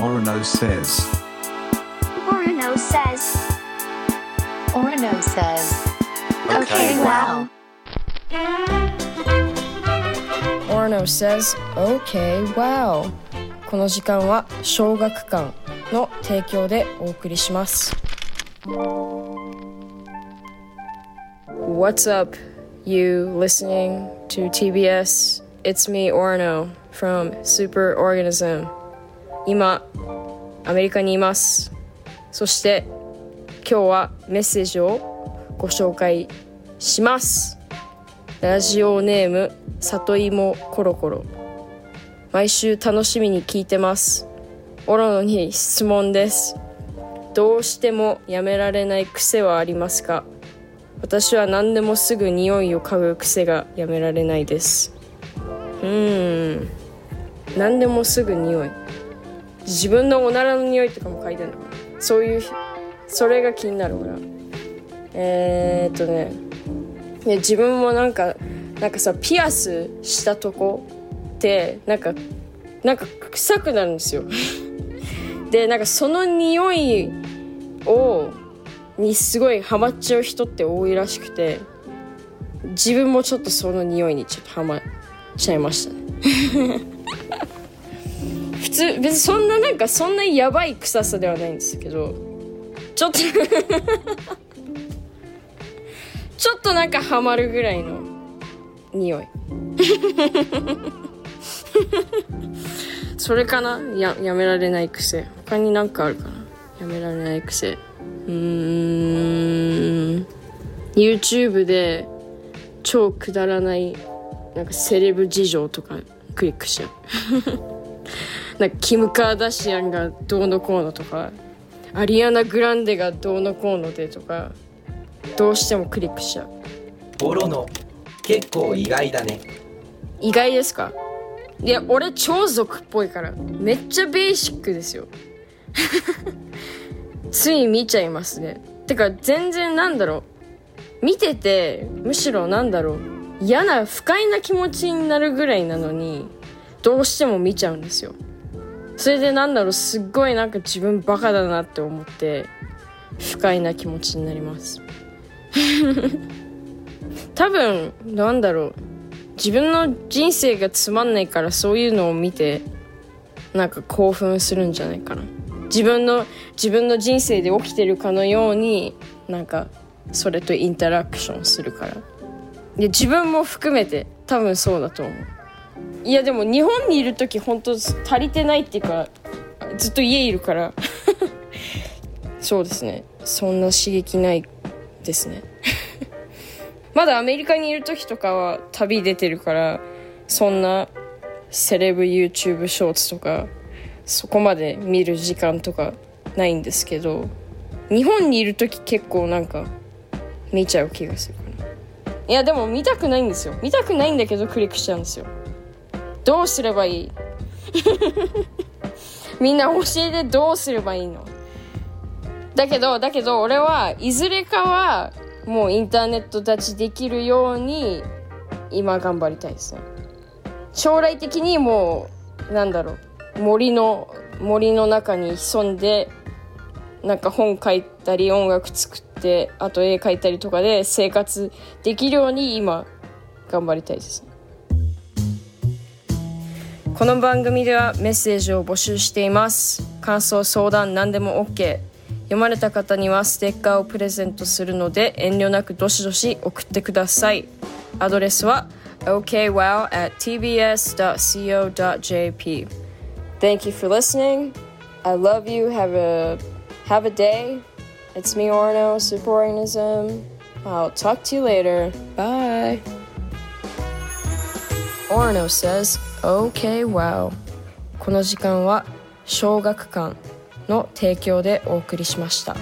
Orono says. Orono says. Orono says. Okay, wow. Orno says, OK, wow. この時間は小学館の提供でお送りします。What's up, you listening to TBS? It's me, Orno, from Super Organism. 今、アメリカにいます。そして、今日はメッセージをご紹介します。ラジオネーム里芋コロコロ。毎週楽しみに聞いてます。オロノに質問です。どうしてもやめられない癖はありますか？私は何でもすぐ匂いを嗅ぐ癖がやめられないです。うーん。何でもすぐ匂い。自分のおならの匂いとかも嗅いでるの。そういうそれが気になるから。えー、っとね。ね、自分もなんかなんかさピアスしたとこってなんかなんか臭くなるんですよ。でなんかその匂いをにすごいハマっちゃう人って多いらしくて自分もちょっとその匂いにちょっとハマっちゃいましたね。普通別にそんななんかそんなやばい臭さではないんですけど。ちょっと ちょっとなんかハマるぐらいの匂い。それかな？ややめられない癖。他になんかあるかな？やめられない癖。うーん。YouTube で超くだらないなんかセレブ事情とかクリックしちゃう。なんかキム・カーダシアンがどうのこうのとかアリアナ・グランデがどうのこうのでとかどうしてもクリックしちゃう。ボロの結構意外だね。意外ですか？いや俺超族っぽいからめっちゃベーシックですよ。つい見ちゃいますね。てか全然なんだろう。見ててむしろなんだろう。嫌な不快な気持ちになるぐらいなのにどうしても見ちゃうんですよそれでなんだろうすっごいなんか自分バカだなって思って不快な気持ちになります。多分なんだろう自分の人生がつまんないからそういうのを見てなんか興奮するんじゃないかな。自分の自分の人生で起きてるかのようになんかそれとインタラクションするから。で自分も含めて多分そうだと思ういやでも日本にいる時本当足りてないっていうかずっと家いるから。そうですね。そんな刺激ないですね。まだアメリカにいる時とかは旅出てるからそんなセレブ YouTube ショーツとかそこまで見る時間とかないんですけど日本にいる時結構なんか見ちゃう気がするかな。いやでも見たくないんですよ。見たくないんだけどクリックしちゃうんですよ。どうすればいい？みんな教えてどうすればいいの？だけどだけど俺はいずれかはもうインターネット立ちできるように今頑張りたいですね将来的にもうなんだろう。森の森の中に潜んでなんか本書いたり音楽作ってあと絵描いたりとかで生活できるように今頑張りたいですねこの番組ではメッセージを募集しています感想相談何でも OK 読まれた方にはステッカーをプレゼントするので遠慮なくどしどし送ってくださいアドレスは okwow at tbs.co.jp Thank you for listening. I love you. Have a have a day. It's me Orno, Super Organism. I'll talk to you later. Bye. Orno says, Okay, wow. この時間は小学館の提供でお送りしました。